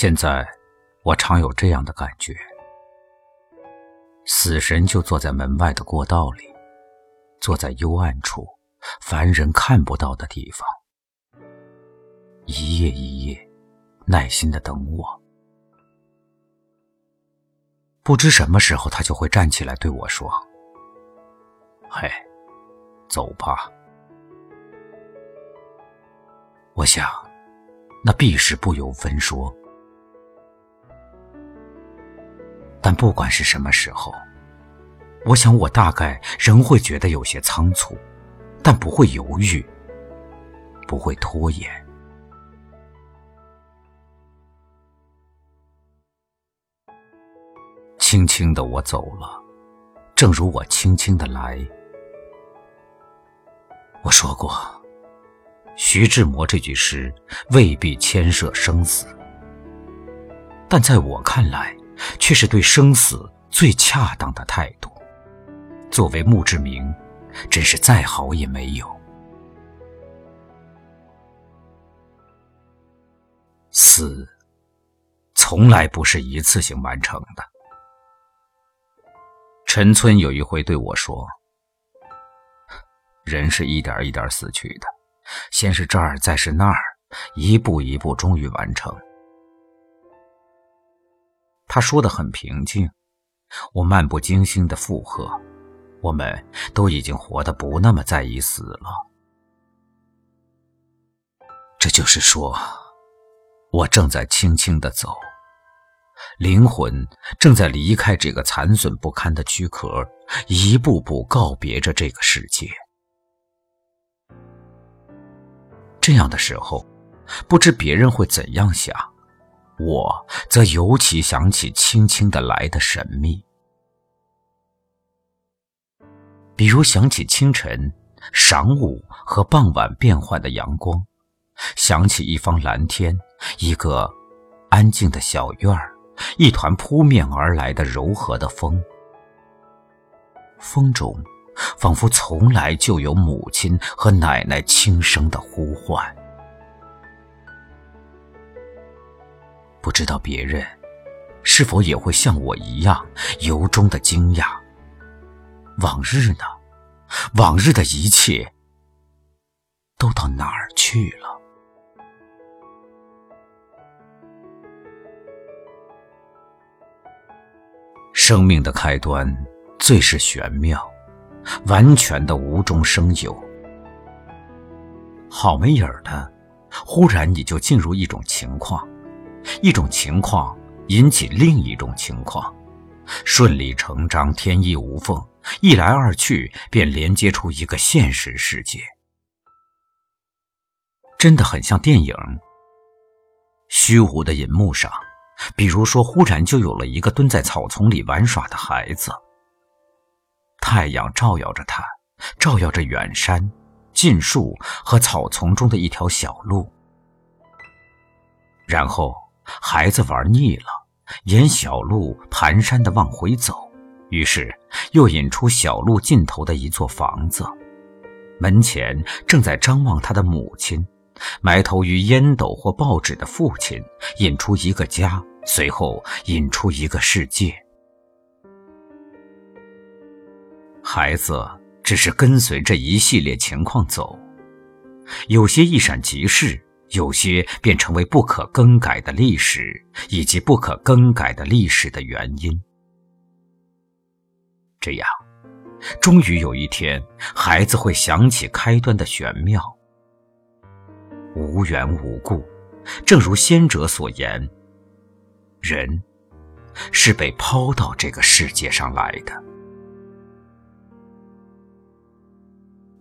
现在，我常有这样的感觉：死神就坐在门外的过道里，坐在幽暗处，凡人看不到的地方，一夜一夜，耐心的等我。不知什么时候，他就会站起来对我说：“嘿，走吧。”我想，那必是不由分说。但不管是什么时候，我想我大概仍会觉得有些仓促，但不会犹豫，不会拖延。轻轻的我走了，正如我轻轻的来。我说过。徐志摩这句诗未必牵涉生死，但在我看来，却是对生死最恰当的态度。作为墓志铭，真是再好也没有。死，从来不是一次性完成的。陈村有一回对我说：“人是一点一点死去的。”先是这儿，再是那儿，一步一步，终于完成。他说的很平静，我漫不经心的附和：“我们都已经活得不那么在意死了。”这就是说，我正在轻轻的走，灵魂正在离开这个残损不堪的躯壳，一步步告别着这个世界。这样的时候，不知别人会怎样想，我则尤其想起轻轻的来的神秘。比如想起清晨、晌午和傍晚变换的阳光，想起一方蓝天，一个安静的小院儿，一团扑面而来的柔和的风，风中。仿佛从来就有母亲和奶奶轻声的呼唤。不知道别人是否也会像我一样由衷的惊讶。往日呢？往日的一切都到哪儿去了？生命的开端最是玄妙。完全的无中生有，好没影儿的，忽然你就进入一种情况，一种情况引起另一种情况，顺理成章，天衣无缝，一来二去便连接出一个现实世界，真的很像电影。虚无的银幕上，比如说，忽然就有了一个蹲在草丛里玩耍的孩子。太阳照耀着他，照耀着远山、近树和草丛中的一条小路。然后孩子玩腻了，沿小路蹒跚地往回走，于是又引出小路尽头的一座房子，门前正在张望他的母亲，埋头于烟斗或报纸的父亲，引出一个家，随后引出一个世界。孩子只是跟随这一系列情况走，有些一闪即逝，有些便成为不可更改的历史，以及不可更改的历史的原因。这样，终于有一天，孩子会想起开端的玄妙。无缘无故，正如先哲所言，人是被抛到这个世界上来的。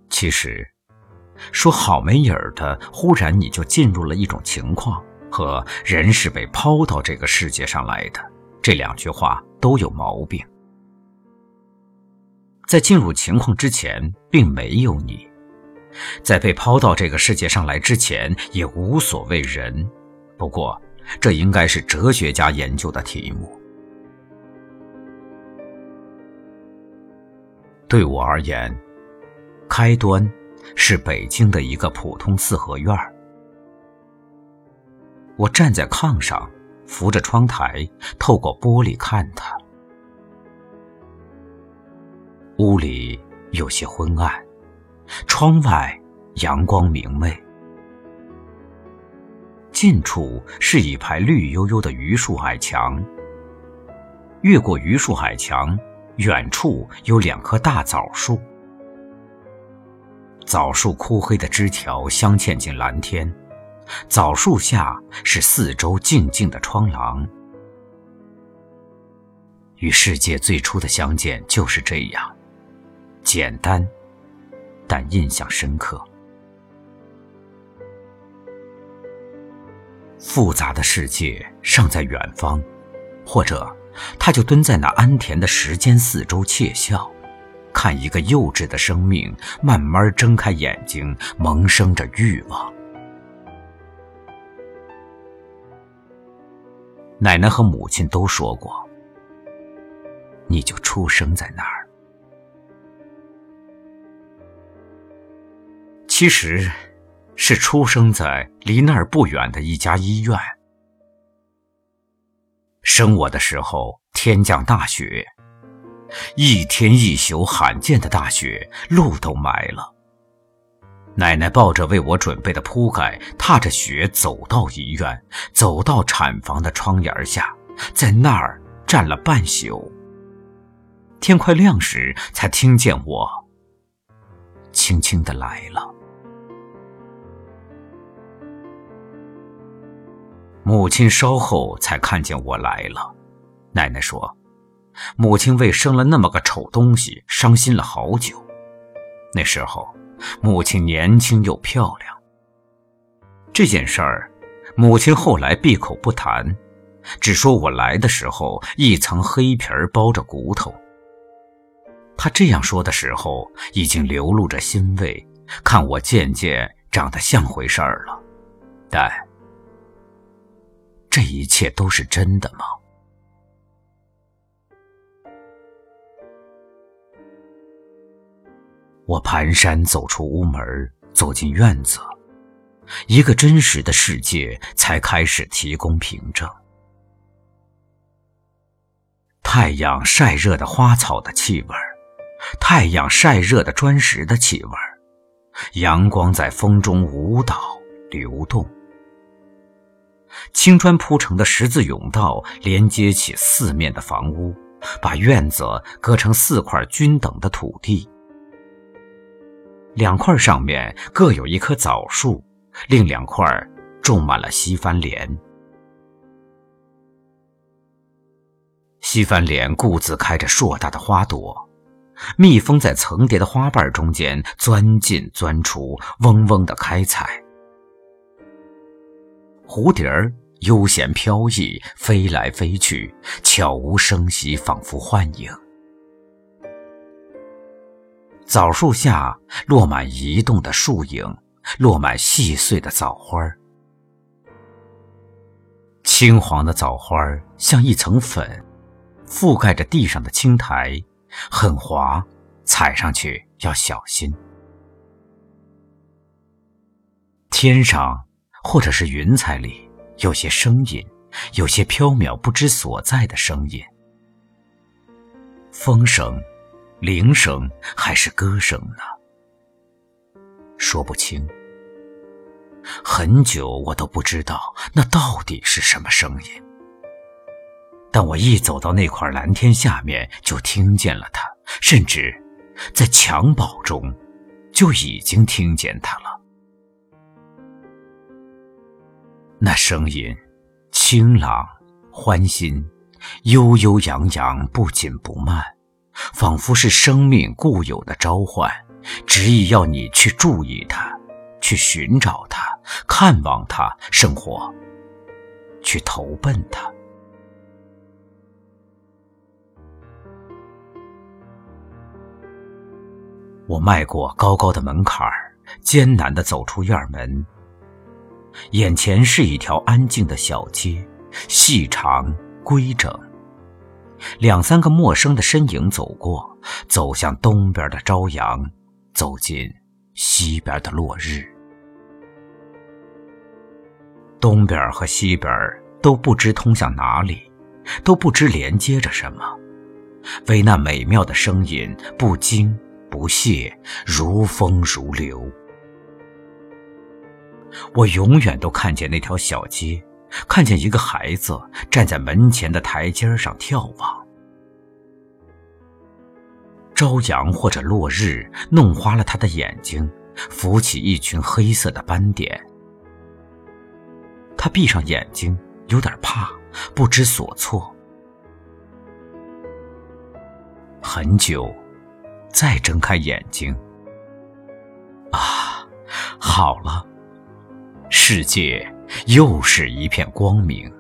其实，说好没影儿的，忽然你就进入了一种情况，和人是被抛到这个世界上来的这两句话都有毛病。在进入情况之前，并没有你；在被抛到这个世界上来之前，也无所谓人。不过，这应该是哲学家研究的题目。对我而言。开端是北京的一个普通四合院我站在炕上，扶着窗台，透过玻璃看他。屋里有些昏暗，窗外阳光明媚。近处是一排绿油油的榆树矮墙。越过榆树矮墙，远处有两棵大枣树。枣树枯黑的枝条镶嵌进蓝天，枣树下是四周静静的窗廊。与世界最初的相见就是这样，简单，但印象深刻。复杂的世界尚在远方，或者，他就蹲在那安恬的时间四周窃笑。看一个幼稚的生命慢慢睁开眼睛，萌生着欲望。奶奶和母亲都说过：“你就出生在那儿。”其实，是出生在离那儿不远的一家医院。生我的时候，天降大雪。一天一宿罕见的大雪，路都埋了。奶奶抱着为我准备的铺盖，踏着雪走到医院，走到产房的窗沿下，在那儿站了半宿。天快亮时，才听见我轻轻的来了。母亲稍后才看见我来了，奶奶说。母亲为生了那么个丑东西伤心了好久。那时候，母亲年轻又漂亮。这件事儿，母亲后来闭口不谈，只说我来的时候一层黑皮儿包着骨头。她这样说的时候，已经流露着欣慰，看我渐渐长得像回事儿了。但，这一切都是真的吗？我蹒跚走出屋门，走进院子，一个真实的世界才开始提供凭证。太阳晒热的花草的气味太阳晒热的砖石的气味阳光在风中舞蹈流动。青砖铺成的十字甬道连接起四面的房屋，把院子隔成四块均等的土地。两块上面各有一棵枣树，另两块种满了西番莲。西番莲固自开着硕大的花朵，蜜蜂在层叠的花瓣中间钻进钻出，嗡嗡的开采。蝴蝶儿悠闲飘逸，飞来飞去，悄无声息，仿佛幻影。枣树下落满移动的树影，落满细碎的枣花青黄的枣花像一层粉，覆盖着地上的青苔，很滑，踩上去要小心。天上或者是云彩里有些声音，有些飘渺不知所在的声音，风声。铃声还是歌声呢？说不清。很久我都不知道那到底是什么声音。但我一走到那块蓝天下面，就听见了它，甚至在襁褓中就已经听见它了。那声音清朗、欢欣、悠悠扬扬，不紧不慢。仿佛是生命固有的召唤，执意要你去注意它，去寻找它，看望它，生活，去投奔它。我迈过高高的门槛，艰难地走出院门。眼前是一条安静的小街，细长规整。两三个陌生的身影走过，走向东边的朝阳，走进西边的落日。东边和西边都不知通向哪里，都不知连接着什么，唯那美妙的声音不惊不谢，如风如流。我永远都看见那条小街，看见一个孩子站在门前的台阶上眺望。朝阳或者落日弄花了他的眼睛，浮起一群黑色的斑点。他闭上眼睛，有点怕，不知所措。很久，再睁开眼睛，啊，好了。世界又是一片光明。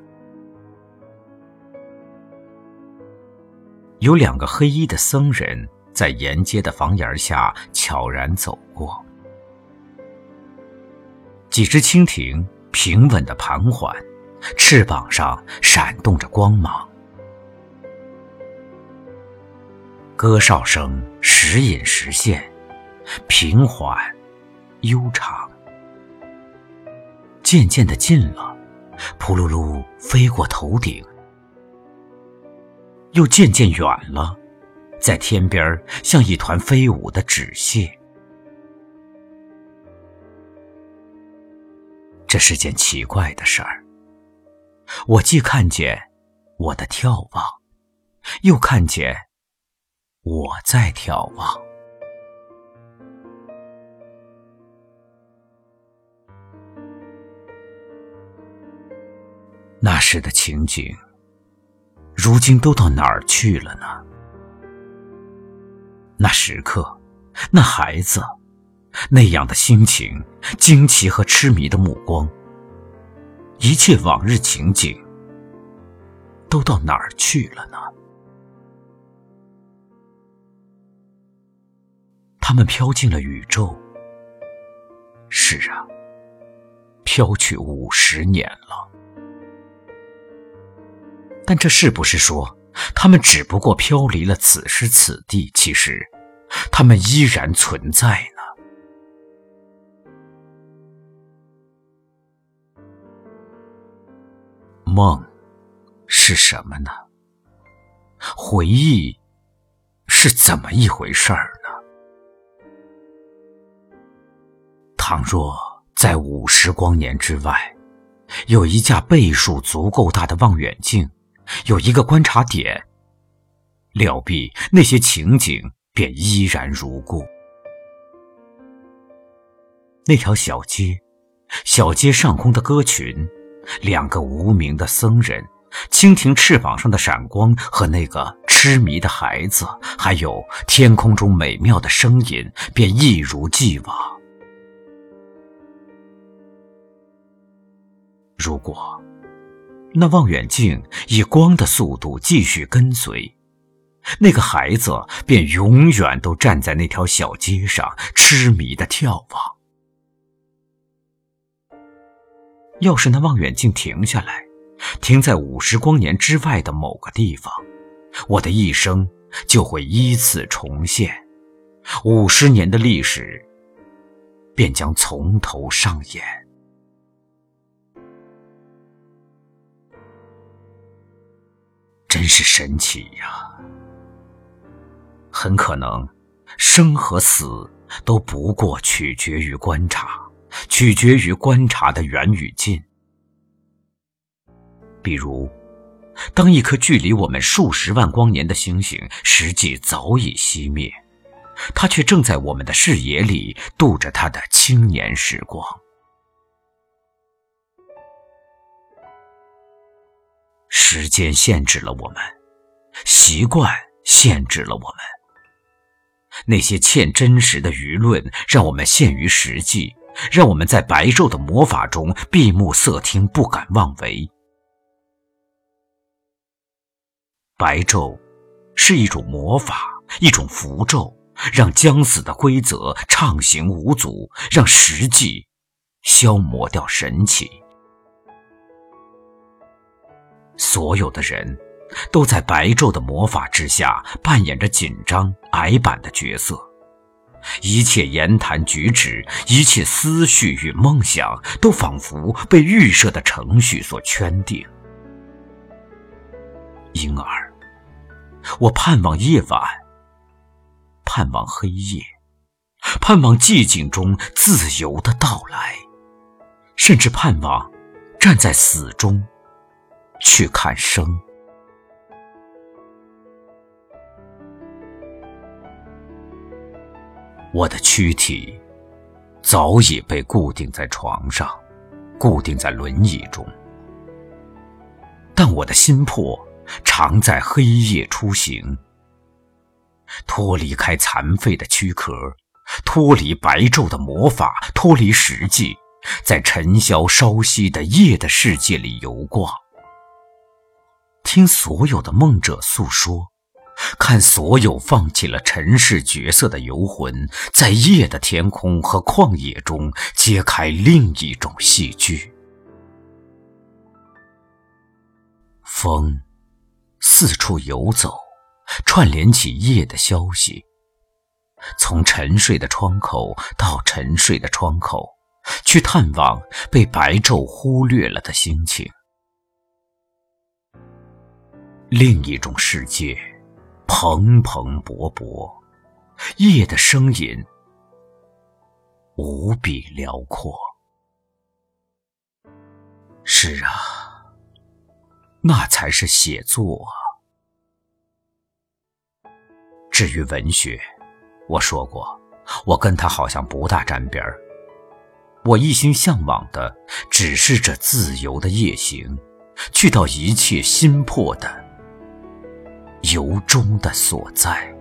有两个黑衣的僧人在沿街的房檐下悄然走过，几只蜻蜓平稳的盘桓，翅膀上闪动着光芒。歌哨声时隐时现，平缓悠长。渐渐的近了，扑噜噜飞过头顶，又渐渐远了，在天边像一团飞舞的纸屑。这是件奇怪的事儿。我既看见我的眺望，又看见我在眺望。那时的情景，如今都到哪儿去了呢？那时刻，那孩子，那样的心情，惊奇和痴迷的目光，一切往日情景，都到哪儿去了呢？他们飘进了宇宙。是啊，飘去五十年了。但这是不是说，他们只不过飘离了此时此地？其实，他们依然存在呢。梦是什么呢？回忆是怎么一回事儿呢？倘若在五十光年之外，有一架倍数足够大的望远镜。有一个观察点，料必那些情景便依然如故。那条小街，小街上空的歌群，两个无名的僧人，蜻蜓翅膀上的闪光和那个痴迷的孩子，还有天空中美妙的声音，便一如既往。如果。那望远镜以光的速度继续跟随，那个孩子便永远都站在那条小街上，痴迷的眺望。要是那望远镜停下来，停在五十光年之外的某个地方，我的一生就会依次重现，五十年的历史便将从头上演。是神奇呀！很可能，生和死都不过取决于观察，取决于观察的远与近。比如，当一颗距离我们数十万光年的星星实际早已熄灭，它却正在我们的视野里度着它的青年时光。时间限制了我们，习惯限制了我们。那些欠真实的舆论，让我们陷于实际，让我们在白昼的魔法中闭目塞听，不敢妄为。白昼是一种魔法，一种符咒，让将死的规则畅行无阻，让实际消磨掉神奇。所有的人，都在白昼的魔法之下扮演着紧张、矮板的角色，一切言谈举止、一切思绪与梦想，都仿佛被预设的程序所圈定。因而，我盼望夜晚，盼望黑夜，盼望寂静中自由的到来，甚至盼望站在死中去看生。我的躯体早已被固定在床上，固定在轮椅中，但我的心魄常在黑夜出行，脱离开残废的躯壳，脱离白昼的魔法，脱离实际，在尘嚣稍息的夜的世界里游逛，听所有的梦者诉说。看所有放弃了尘世角色的游魂，在夜的天空和旷野中揭开另一种戏剧。风四处游走，串联起夜的消息，从沉睡的窗口到沉睡的窗口，去探望被白昼忽略了的心情。另一种世界。蓬蓬勃勃，夜的声音无比辽阔。是啊，那才是写作啊。至于文学，我说过，我跟他好像不大沾边儿。我一心向往的只是这自由的夜行，去到一切心魄的。由衷的所在。